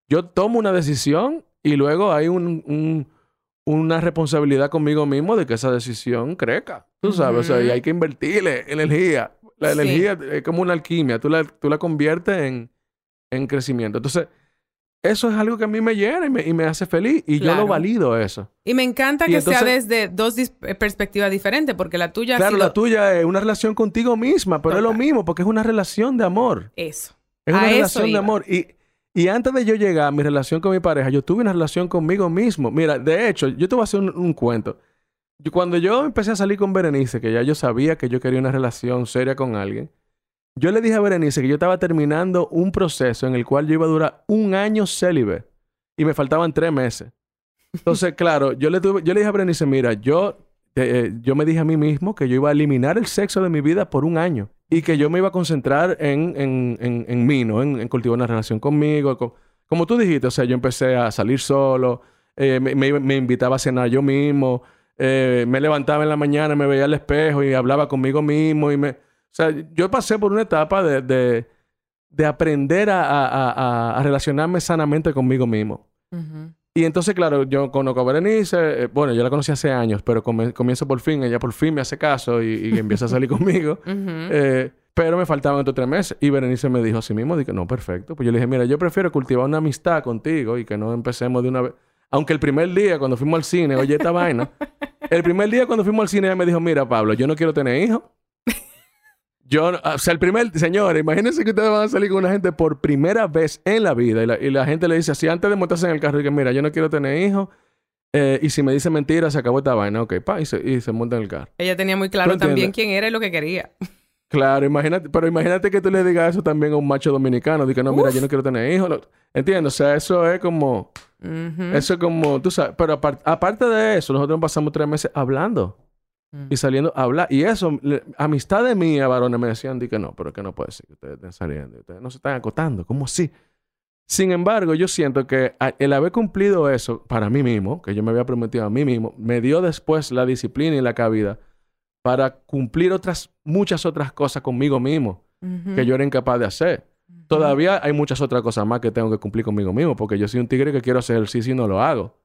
[SPEAKER 2] Yo tomo una decisión y luego hay un, una responsabilidad conmigo mismo de que esa decisión crezca, tú sabes, o sea, y hay que invertirle energía. La energía es como una alquimia, tú la, tú la conviertes en, en crecimiento. Entonces, eso es algo que a mí me llena y me, hace feliz. Y yo lo valido eso.
[SPEAKER 1] Y me encanta que sea desde dos eh, perspectivas diferentes, porque la tuya...
[SPEAKER 2] Claro, la tuya es una relación contigo misma, pero es lo mismo, porque es una relación de amor.
[SPEAKER 1] Eso.
[SPEAKER 2] Es una relación de amor. Y, y antes de yo llegar a mi relación con mi pareja, yo tuve una relación conmigo mismo. Mira, de hecho, yo te voy a hacer un, cuento. cuando yo empecé a salir con Berenice, que ya yo sabía que yo quería una relación seria con alguien, yo le dije a Berenice que yo estaba terminando un proceso en el cual yo iba a durar un año célibe y me faltaban tres meses. Entonces, claro, yo le, tuve, yo le dije a Berenice, mira, yo, eh, yo me dije a mí mismo que yo iba a eliminar el sexo de mi vida por un año y que yo me iba a concentrar en, en, en, en mí, ¿no? En, cultivar una relación conmigo. como tú dijiste, o sea, yo empecé a salir solo, eh, me, me, invitaba a cenar yo mismo, eh, me levantaba en la mañana, me veía al espejo y hablaba conmigo mismo y me... O sea, yo pasé por una etapa de, de aprender a, relacionarme sanamente conmigo mismo. Y entonces, claro, yo conozco a Berenice, eh, bueno, yo la conocí hace años, pero comienzo por fin, ella por fin me hace caso y, empieza a salir conmigo. Eh, pero me faltaban otros tres meses. Y Berenice me dijo así mismo, dije, no, perfecto. Pues yo le dije, mira, yo prefiero cultivar una amistad contigo y que no empecemos de una vez. Aunque el primer día cuando fuimos al cine, oye esta vaina, el primer día cuando fuimos al cine ella me dijo, mira, Pablo, yo no quiero tener hijos. Yo, o sea, el primer, señores, imagínense que ustedes van a salir con una gente por primera vez en la vida y la, gente le dice así antes de montarse en el carro y que mira, yo no quiero tener hijos. Eh, y si me dice mentira, se acabó esta vaina. Ok, pa, y se, y se monta en el carro.
[SPEAKER 1] Ella tenía muy claro también quién era y lo que quería.
[SPEAKER 2] Claro, imagínate, pero imagínate que tú le digas eso también a un macho dominicano. Diga, no, mira, yo no quiero tener hijos. ¿Entiendes? O sea, eso es como... Eso es como, tú sabes, pero aparte de eso, nosotros pasamos tres meses hablando. Mm. Y saliendo a hablar. Y eso, amistades mías, varones, me decían, di que no, pero que no puede ser, que ustedes estén saliendo, ustedes no se están acotando, ¿cómo así? Sin embargo, yo siento que el haber cumplido eso para mí mismo, que yo me había prometido a mí mismo, me dio después la disciplina y la cabida para cumplir otras, muchas otras cosas conmigo mismo que yo era incapaz de hacer. Todavía hay muchas otras cosas más que tengo que cumplir conmigo mismo, porque yo soy un tigre que quiero hacer ejercicio y no lo hago.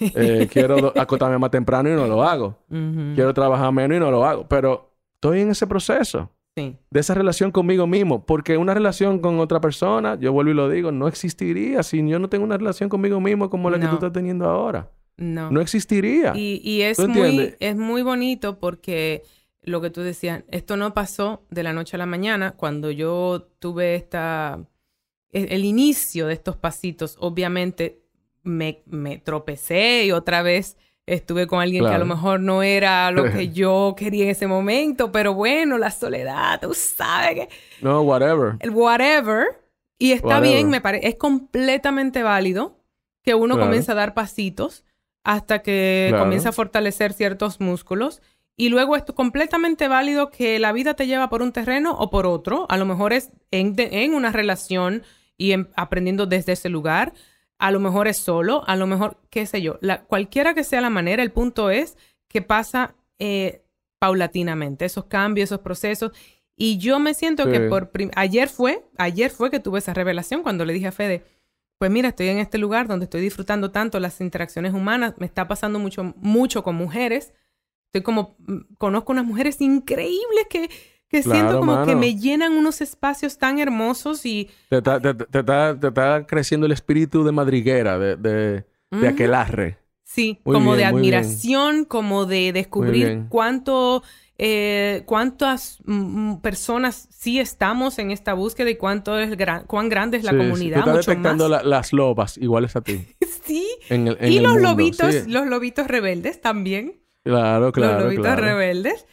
[SPEAKER 2] Eh, quiero acotarme más temprano y no lo hago. Quiero trabajar menos y no lo hago. Pero estoy en ese proceso. De esa relación conmigo mismo. Porque una relación con otra persona, yo vuelvo y lo digo, no existiría si yo no tengo una relación conmigo mismo como la que tú estás teniendo ahora. No. No existiría.
[SPEAKER 1] Y, es, muy, es muy bonito porque lo que tú decías, esto no pasó de la noche a la mañana. Cuando yo tuve esta, e, el inicio de estos pasitos, obviamente me, me tropecé y otra vez estuve con alguien que a lo mejor no era lo que yo quería en ese momento, pero bueno, la soledad, tú sabes que...
[SPEAKER 2] No, whatever.
[SPEAKER 1] El whatever. Y está bien, me parece, es completamente válido que uno comience a dar pasitos hasta que comience a fortalecer ciertos músculos. Y luego es completamente válido que la vida te lleva por un terreno o por otro. A lo mejor es en, en una relación y aprendiendo desde ese lugar a lo mejor es solo, a lo mejor, qué sé yo, la, cualquiera que sea la manera, el punto es que pasa eh, paulatinamente, esos cambios, esos procesos. Y yo me siento que por ayer fue, ayer fue que tuve esa revelación cuando le dije a Fede, pues mira, estoy en este lugar donde estoy disfrutando tanto las interacciones humanas, me está pasando mucho, mucho con mujeres. Estoy como, mm, conozco unas mujeres increíbles que, que siento como que me llenan unos espacios tan hermosos y...
[SPEAKER 2] Te está, te, está, creciendo el espíritu de madriguera, de, de, de aquelarre.
[SPEAKER 1] Sí, como de admiración, como de descubrir cuánto... Eh, cuántas mm, mm, personas sí estamos en esta búsqueda y cuánto es cuán grande es la comunidad.
[SPEAKER 2] Sí. Tú estás detectando las lobas iguales a ti.
[SPEAKER 1] sí. y los lobitos, los lobitos rebeldes también.
[SPEAKER 2] Claro, claro.
[SPEAKER 1] Los lobitos rebeldes.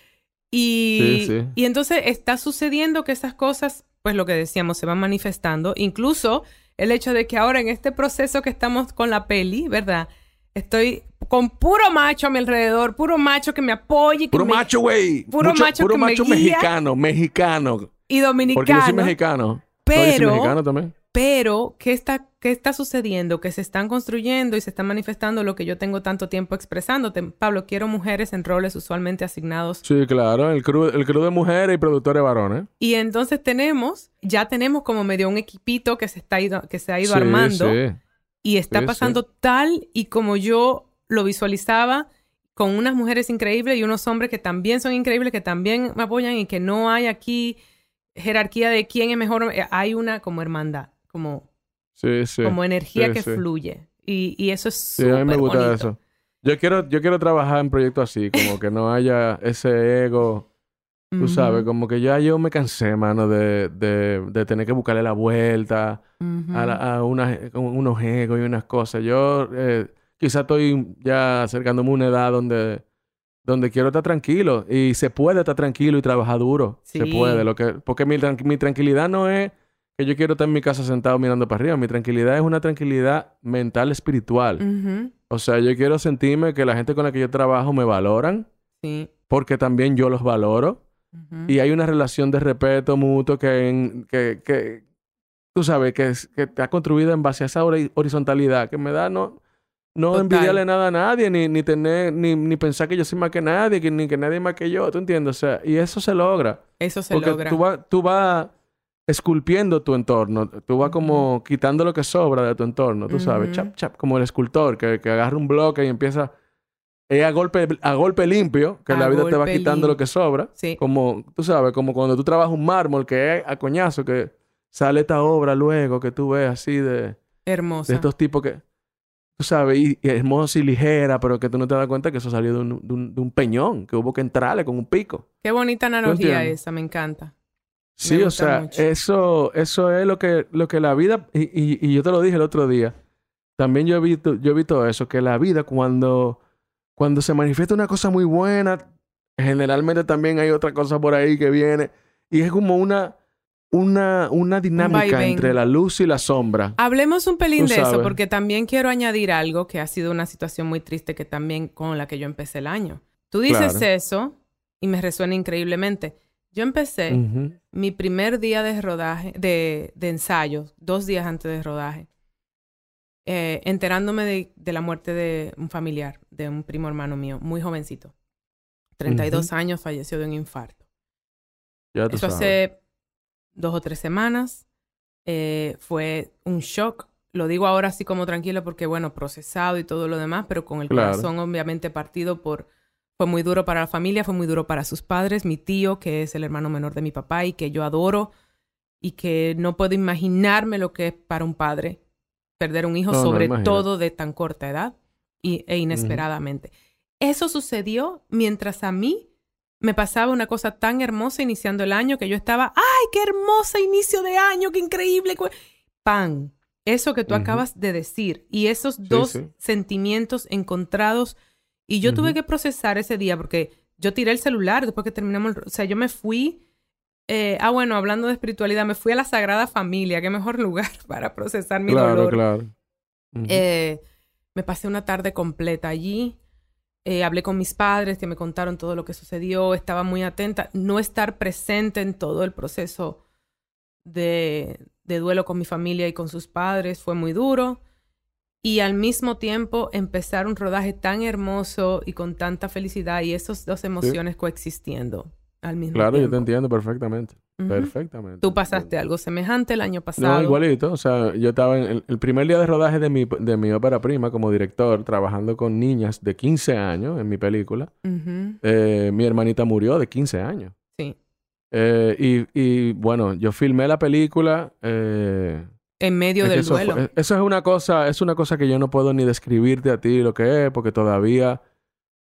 [SPEAKER 1] Y, y entonces está sucediendo que esas cosas, pues lo que decíamos, se van manifestando. Incluso el hecho de que ahora en este proceso que estamos con la peli, ¿verdad? Estoy con puro macho a mi alrededor, puro macho que me apoye.
[SPEAKER 2] puro macho, güey.
[SPEAKER 1] Puro macho puro macho
[SPEAKER 2] mexicano, mexicano.
[SPEAKER 1] Y dominicano.
[SPEAKER 2] Porque yo soy mexicano.
[SPEAKER 1] Pero,
[SPEAKER 2] mexicano también.
[SPEAKER 1] Pero, ¿qué está, ¿qué está sucediendo? Que se están construyendo y se están manifestando lo que yo tengo tanto tiempo expresándote. Pablo, quiero mujeres en roles usualmente asignados.
[SPEAKER 2] Sí, claro, el crew, el de mujeres y productores varones.
[SPEAKER 1] Y entonces tenemos, ya tenemos como medio un equipito que se, está ido, que se ha ido armando. Sí. Y está pasando tal y como yo lo visualizaba con unas mujeres increíbles y unos hombres que también son increíbles, que también me apoyan y que no hay aquí jerarquía de quién es mejor. Eh, hay una como hermandad como, como energía que fluye. Y, y, eso es súper Sí, a mí me gusta eso.
[SPEAKER 2] Yo quiero, yo quiero trabajar en proyectos así, como que no haya ese ego. Tú sabes, como que ya yo me cansé, mano, de, de, de tener que buscarle la vuelta a, a unos egos y unas cosas. Yo eh, quizá estoy ya acercándome a una edad donde, donde quiero estar tranquilo. Y se puede estar tranquilo y trabajar duro. Se puede. Lo que, porque mi, mi tranquilidad no es que yo quiero estar en mi casa sentado mirando para arriba. Mi tranquilidad es una tranquilidad mental, espiritual. O sea, yo quiero sentirme que la gente con la que yo trabajo me valoran. Sí. Porque también yo los valoro. Y hay una relación de respeto mutuo que, que, que tú sabes, que, que está construida en base a esa horizontalidad que me da no, no envidiarle nada a nadie, ni, ni tener, ni, ni, pensar que yo soy más que nadie, ni que nadie más que yo, ¿tú entiendes? O sea, y eso se logra.
[SPEAKER 1] Eso se logra.
[SPEAKER 2] Tú vas, tú vas esculpiendo tu entorno. Tú vas como quitando lo que sobra de tu entorno, tú sabes, chap, chap, como el escultor que, que agarra un bloque y empieza es a golpe, a golpe limpio, que
[SPEAKER 1] A
[SPEAKER 2] la vida te va quitando lo que sobra.
[SPEAKER 1] Sí.
[SPEAKER 2] Como, tú sabes, como cuando tú trabajas un mármol que es a coñazo, que sale esta obra luego que tú ves así de,
[SPEAKER 1] Hermosa.
[SPEAKER 2] de estos tipos que, tú sabes, y, y hermosa y ligera, pero que tú no te das cuenta que eso salió de un, de un- de un peñón, que hubo que entrarle con un pico.
[SPEAKER 1] Qué bonita analogía esa, me encanta.
[SPEAKER 2] Sí, o sea,
[SPEAKER 1] mucho.
[SPEAKER 2] eso, eso es lo que, lo que la vida, y, y, y yo te lo dije el otro día, también yo he visto, yo he visto eso, que la vida cuando, cuando se manifiesta una cosa muy buena, generalmente también hay otra cosa por ahí que viene, y es como una, una, una dinámica entre la luz y la sombra.
[SPEAKER 1] Hablemos un pelín de eso, porque también quiero añadir algo que ha sido una situación muy triste que también con la que yo empecé el año. Tú dices
[SPEAKER 2] Claro.
[SPEAKER 1] eso y me resuena increíblemente. Yo empecé mi primer día de rodaje, de, de ensayo, dos días antes de rodaje, eh, enterándome de, de la muerte de un familiar, de un primo hermano mío, muy jovencito. 32 años, falleció de un infarto.
[SPEAKER 2] Ya tú
[SPEAKER 1] Eso
[SPEAKER 2] sabes.
[SPEAKER 1] hace dos o tres semanas. Eh, fue un shock. Lo digo ahora así como tranquilo porque, bueno, procesado y todo lo demás, pero con el
[SPEAKER 2] Claro.
[SPEAKER 1] corazón obviamente partido por... Fue muy duro para la familia, fue muy duro para sus padres, mi tío, que es el hermano menor de mi papá y que yo adoro y que no puedo imaginarme lo que es para un padre perder un hijo,
[SPEAKER 2] No,
[SPEAKER 1] sobre todo de tan corta edad y, e inesperadamente. Eso sucedió mientras a mí me pasaba una cosa tan hermosa iniciando el año que yo estaba, ¡ay, qué hermosa inicio de año, qué increíble! cu-". ¡Pan! Eso que tú acabas de decir y esos dos
[SPEAKER 2] sí.
[SPEAKER 1] sentimientos encontrados y yo tuve que procesar ese día porque yo tiré el celular después que terminamos, el- o sea, yo me fui, eh, ah, bueno, hablando de espiritualidad, me fui a la Sagrada Familia, qué mejor lugar para procesar mi
[SPEAKER 2] Claro,
[SPEAKER 1] dolor.
[SPEAKER 2] claro. Ujú.
[SPEAKER 1] Eh, me pasé una tarde completa allí. Eh, hablé con mis padres que me contaron todo lo que sucedió. Estaba muy atenta. No estar presente en todo el proceso de, de duelo con mi familia y con sus padres fue muy duro. Y al mismo tiempo empezar un rodaje tan hermoso y con tanta felicidad y esas dos emociones coexistiendo al mismo
[SPEAKER 2] claro, yo
[SPEAKER 1] tiempo.
[SPEAKER 2] te entiendo perfectamente. Perfectamente.
[SPEAKER 1] Tú pasaste algo semejante el año pasado.
[SPEAKER 2] No, igualito. O sea, yo estaba en el, el primer día de rodaje de mi, de mi ópera prima como director, trabajando con niñas de 15 años en mi película. Eh, mi hermanita murió de 15 años.
[SPEAKER 1] Sí.
[SPEAKER 2] Eh, y, y, bueno, yo filmé la película. eh,
[SPEAKER 1] En medio
[SPEAKER 2] es
[SPEAKER 1] del
[SPEAKER 2] eso,
[SPEAKER 1] duelo.
[SPEAKER 2] fue- eso es una cosa, es una cosa que yo no puedo ni describirte a ti lo que es, porque todavía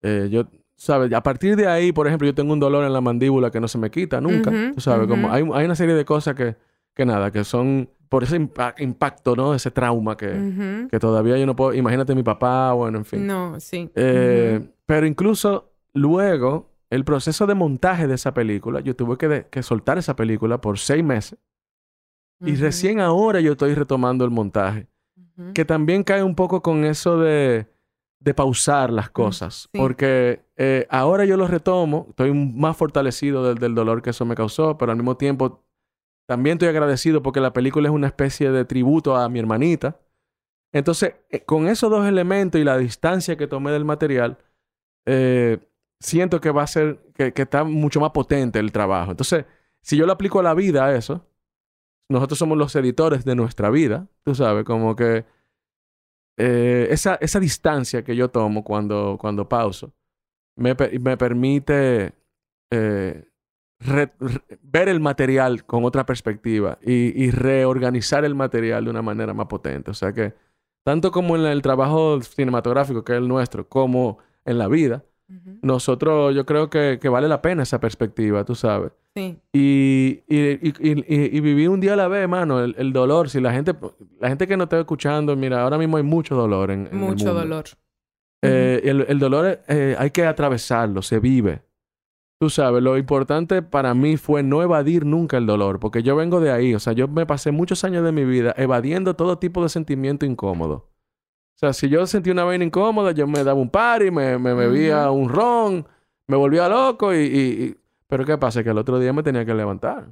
[SPEAKER 2] eh, yo, sabes, a partir de ahí, por ejemplo, yo tengo un dolor en la mandíbula que no se me quita nunca.
[SPEAKER 1] Ujú,
[SPEAKER 2] Tú sabes, como hay, hay una serie de cosas que, que nada, que son por ese impa- impacto, ¿no? Ese trauma que, que todavía yo no puedo. Imagínate mi papá, bueno, en fin.
[SPEAKER 1] No, sí.
[SPEAKER 2] Eh, Pero incluso luego, el proceso de montaje de esa película, yo tuve que, de- que soltar esa película por seis meses. Y recién ahora yo estoy retomando el montaje. Que también cae un poco con eso de, de pausar las cosas.
[SPEAKER 1] sí.
[SPEAKER 2] Porque eh, ahora yo lo retomo, estoy más fortalecido del, del dolor que eso me causó, pero al mismo tiempo también estoy agradecido porque la película es una especie de tributo a mi hermanita. Entonces, eh, con esos dos elementos y la distancia que tomé del material, eh, siento que va a ser, que, que está mucho más potente el trabajo. Entonces, si yo lo aplico a la vida, a eso, nosotros somos los editores de nuestra vida, tú sabes, como que eh, esa, esa distancia que yo tomo cuando, cuando pauso me, me permite eh, re- re- ver el material con otra perspectiva y, y reorganizar el material de una manera más potente. O sea que, tanto como en el trabajo cinematográfico, que es el nuestro, como en la vida, nosotros yo creo que, que vale la pena esa perspectiva, tú sabes.
[SPEAKER 1] Sí.
[SPEAKER 2] Y, y, y, y- y- y vivir un día a la vez, mano, el, el dolor. Si la gente, la gente que no está escuchando, mira, ahora mismo hay mucho dolor en, en el
[SPEAKER 1] Mucho
[SPEAKER 2] mundo.
[SPEAKER 1] dolor.
[SPEAKER 2] Eh, el, el dolor eh, hay que atravesarlo, se vive. Tú sabes, lo importante para mí fue no evadir nunca el dolor, porque yo vengo de ahí. O sea, yo me pasé muchos años de mi vida evadiendo todo tipo de sentimiento incómodo. O sea, si yo sentía una vaina incómoda, yo me daba un party, me, me bebía un ron, me volvía loco y, y- y- Pero ¿qué pasa? Que el otro día me tenía que levantar.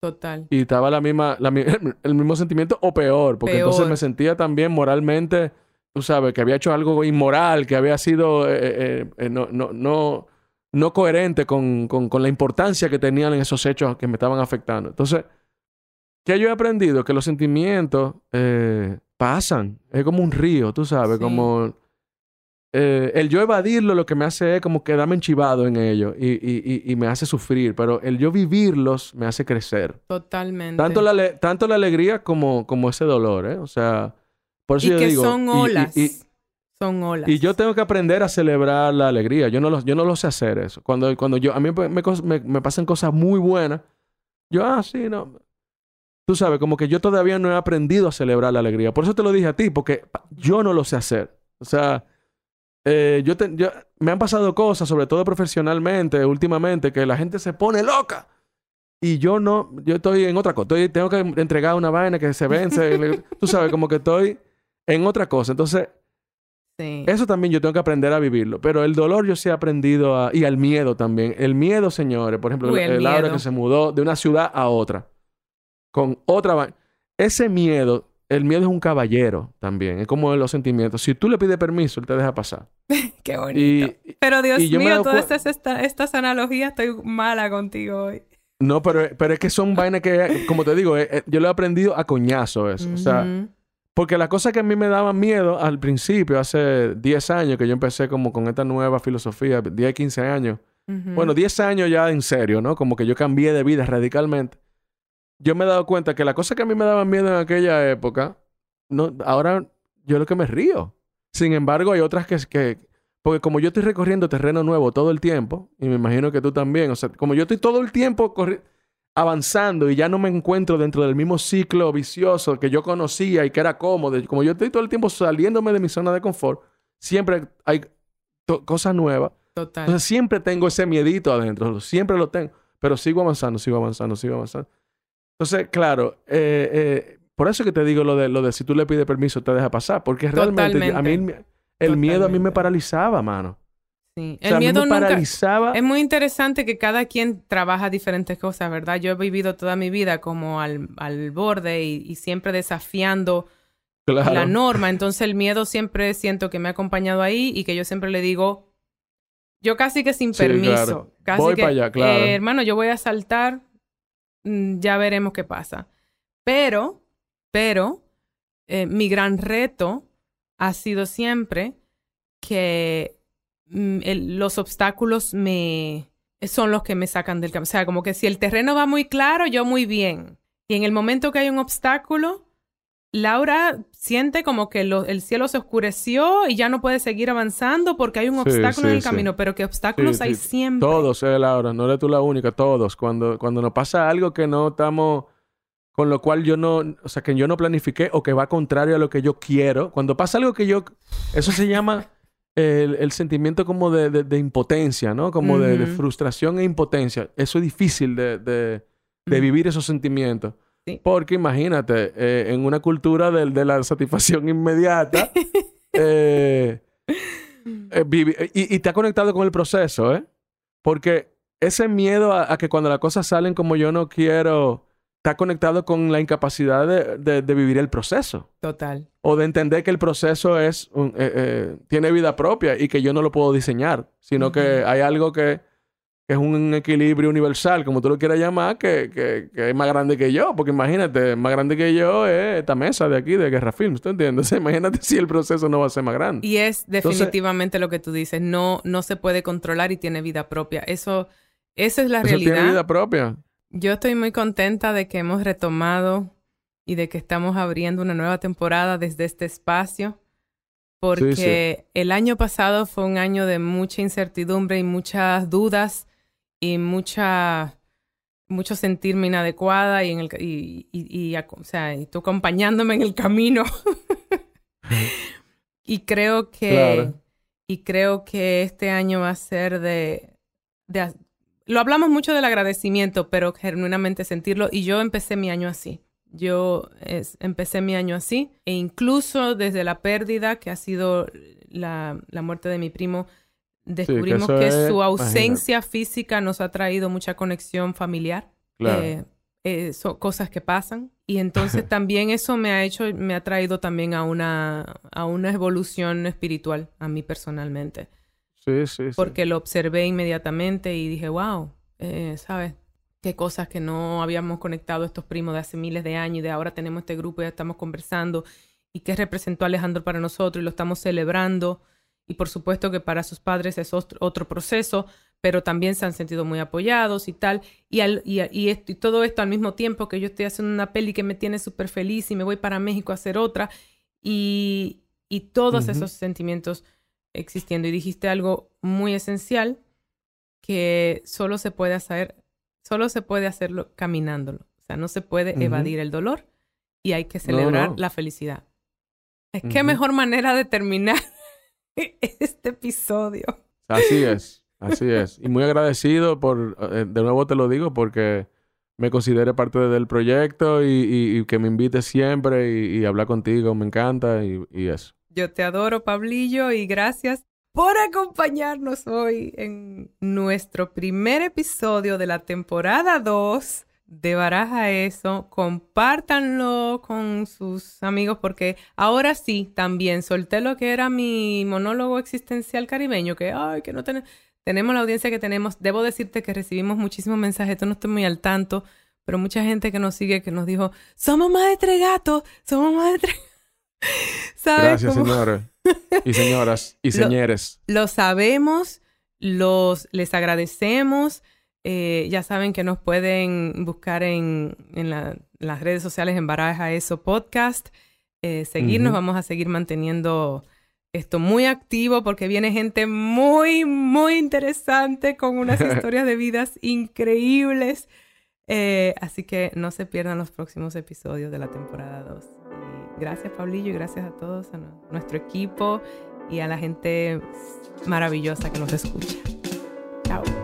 [SPEAKER 1] Total.
[SPEAKER 2] Y estaba la misma, la el mismo sentimiento o peor, porque entonces me sentía también moralmente, tú sabes, que había hecho algo inmoral, que había sido eh, eh, eh, no, no, no, no coherente con, con, con la importancia que tenían en esos hechos que me estaban afectando. Entonces, ¿Qué yo he aprendido? Que los sentimientos eh, pasan. Es como un río, tú sabes, como... Eh, el yo evadirlo lo que me hace es como quedarme enchivado en ello y, y, y, me hace sufrir, pero el yo vivirlos me hace crecer.
[SPEAKER 1] Totalmente.
[SPEAKER 2] Tanto la, tanto la alegría como, como ese dolor, ¿eh? O sea, por eso
[SPEAKER 1] y
[SPEAKER 2] yo
[SPEAKER 1] que
[SPEAKER 2] digo...
[SPEAKER 1] son olas. son olas.
[SPEAKER 2] Y yo tengo que aprender a celebrar la alegría. Yo no lo, yo no lo sé hacer eso. Cuando, cuando yo, a mí me, me, me pasan cosas muy buenas, yo, ah, sí, no, Tú sabes, como que yo todavía no he aprendido a celebrar la alegría. Por eso te lo dije a ti, porque yo no lo sé hacer. O sea, eh, yo, me han pasado cosas, sobre todo profesionalmente, últimamente, que la gente se pone loca. Y yo no, yo estoy en otra cosa. tengo que entregar una vaina que se vence. tú sabes, como que estoy en otra cosa. Entonces, eso también yo tengo que aprender a vivirlo. Pero el dolor yo sí he aprendido a... Y al miedo también. El miedo, señores. Por ejemplo, el, Laura que se mudó de una ciudad a otra con otra... Ese miedo, el miedo es un caballero también, es como los sentimientos. Si tú le pides permiso, él te deja pasar.
[SPEAKER 1] Qué bonito. pero Dios mío, todas estas, estas, analogías, estoy mala contigo hoy.
[SPEAKER 2] No, pero, pero es que son vainas que, como te digo, eh, eh, yo lo he aprendido a coñazo eso. O sea, porque las cosas que a mí me daban miedo al principio, hace 10 años que yo empecé como con esta nueva filosofía, 10, 15 años. Bueno, 10 años ya en serio, ¿no? Como que yo cambié de vida radicalmente yo me he dado cuenta que la cosa que a mí me daba miedo en aquella época, no, ahora yo lo que me río. Sin embargo, hay otras que, que, porque como yo estoy recorriendo terreno nuevo todo el tiempo, y me imagino que tú también, o sea, como yo estoy todo el tiempo avanzando y ya no me encuentro dentro del mismo ciclo vicioso que yo conocía y que era cómodo, como yo estoy todo el tiempo saliéndome de mi zona de confort, siempre hay cosas nuevas.
[SPEAKER 1] Total.
[SPEAKER 2] Entonces siempre tengo ese miedito adentro, siempre lo tengo, pero sigo avanzando, sigo avanzando, sigo avanzando. Entonces, claro, eh, eh, por eso que te digo lo de, lo de si tú le pides permiso te deja pasar, porque realmente a mí el miedo a mí me paralizaba, mano.
[SPEAKER 1] Sí, el miedo me paralizaba. Es muy interesante que cada quien trabaja diferentes cosas, ¿verdad? Yo he vivido toda mi vida como al, al borde y, siempre desafiando la norma. Entonces el miedo siempre siento que me ha acompañado ahí y que yo siempre le digo, yo casi que sin permiso. Casi
[SPEAKER 2] voy para allá, claro.
[SPEAKER 1] Eh, hermano, yo voy a saltar ya veremos qué pasa. Pero, pero, eh, mi gran reto ha sido siempre que mm, los obstáculos me son los que me sacan del camino. O sea, como que si el terreno va muy claro, yo muy bien. Y en el momento que hay un obstáculo, Laura siente como que el cielo se oscureció y ya no puede seguir avanzando porque hay un obstáculo en el camino, pero que obstáculos hay siempre.
[SPEAKER 2] Todos, eh, Laura, no eres tú la única, todos. Cuando, cuando nos pasa algo que no estamos, con lo cual yo no, o sea, que yo no planifiqué o que va contrario a lo que yo quiero, cuando pasa algo que yo, eso se llama el, sentimiento como de, de, impotencia, ¿no? Como de, frustración e impotencia. Eso es difícil de, de vivir esos sentimientos. Porque imagínate, eh, en una cultura de, de, la satisfacción inmediata, eh, eh, y, te ha conectado con el proceso, ¿eh? Porque ese miedo a, que cuando las cosas salen como yo no quiero, está conectado con la incapacidad de, de, vivir el proceso.
[SPEAKER 1] Total.
[SPEAKER 2] O de entender que el proceso es tiene vida propia y que yo no lo puedo diseñar, sino que hay algo que que es un equilibrio universal, como tú lo quieras llamar, que, que, que, es más grande que yo. Porque imagínate, más grande que yo es esta mesa de aquí de Guerra Films, ¿tú entiendes? imagínate si el proceso no va a ser más grande.
[SPEAKER 1] Y es definitivamente lo que tú dices, no, no se puede controlar y tiene vida propia. Eso, esa es la eso realidad.
[SPEAKER 2] Tiene vida propia.
[SPEAKER 1] Yo estoy muy contenta de que hemos retomado y de que estamos abriendo una nueva temporada desde este espacio. Porque el año pasado fue un año de mucha incertidumbre y muchas dudas y mucha mucho sentirme inadecuada y en el y, y, o sea, y tú acompañándome en el camino. y creo que y creo que este año va a ser de, de lo hablamos mucho del agradecimiento, pero genuinamente sentirlo y yo empecé mi año así. Yo empecé mi año así e incluso desde la pérdida que ha sido la, la muerte de mi primo, descubrimos que, su ausencia física nos ha traído mucha conexión familiar. Eh, eh, son cosas que pasan. Y entonces también eso me ha hecho, me ha traído también a una, a una evolución espiritual, a mí personalmente.
[SPEAKER 2] Sí, sí,
[SPEAKER 1] Porque lo observé inmediatamente y dije, wow, eh, ¿sabes? qué cosas que no habíamos conectado estos primos de hace miles de años y de ahora tenemos este grupo y ya estamos conversando y qué representó Alejandro para nosotros y lo estamos celebrando. Y por supuesto que para sus padres es otro, proceso, pero también se han sentido muy apoyados y tal. Y, y, todo esto al mismo tiempo que yo estoy haciendo una peli que me tiene súper feliz y me voy para México a hacer otra. Y, todos esos sentimientos existiendo. Y dijiste algo muy esencial que solo se puede hacer solo se puede hacerlo caminándolo. O sea, no se puede evadir el dolor y hay que celebrar la felicidad. Es qué mejor manera de terminar este episodio.
[SPEAKER 2] Así es, así es. Y muy agradecido por, eh, de nuevo te lo digo, porque me considere parte del proyecto y, que me invite siempre y, hablar contigo, me encanta y, y eso.
[SPEAKER 1] Yo te adoro, Pablillo, y gracias por acompañarnos hoy en nuestro primer episodio de la temporada 2 de Baraja Eso. Compártanlo con sus amigos porque ahora sí, también solté lo que era mi monólogo existencial caribeño, que, ay, que no tenemos... Tenemos la audiencia que tenemos. Debo decirte que recibimos muchísimos mensajes, esto no estoy muy al tanto, pero mucha gente que nos sigue que nos dijo, somos más de tres gatos, somos más de tres
[SPEAKER 2] Gracias, señores. Y señoras y señores.
[SPEAKER 1] Lo, sabemos, los, les agradecemos. Eh, ya saben que nos pueden buscar en, las redes sociales en Baraja Eso Podcast. Eh, seguirnos, vamos a seguir manteniendo esto muy activo porque viene gente muy, muy interesante con unas historias de vidas increíbles. Eh, así que no se pierdan los próximos episodios de la temporada 2 gracias Pablillo y gracias a todos, a nuestro equipo y a la gente maravillosa que nos escucha. Chao.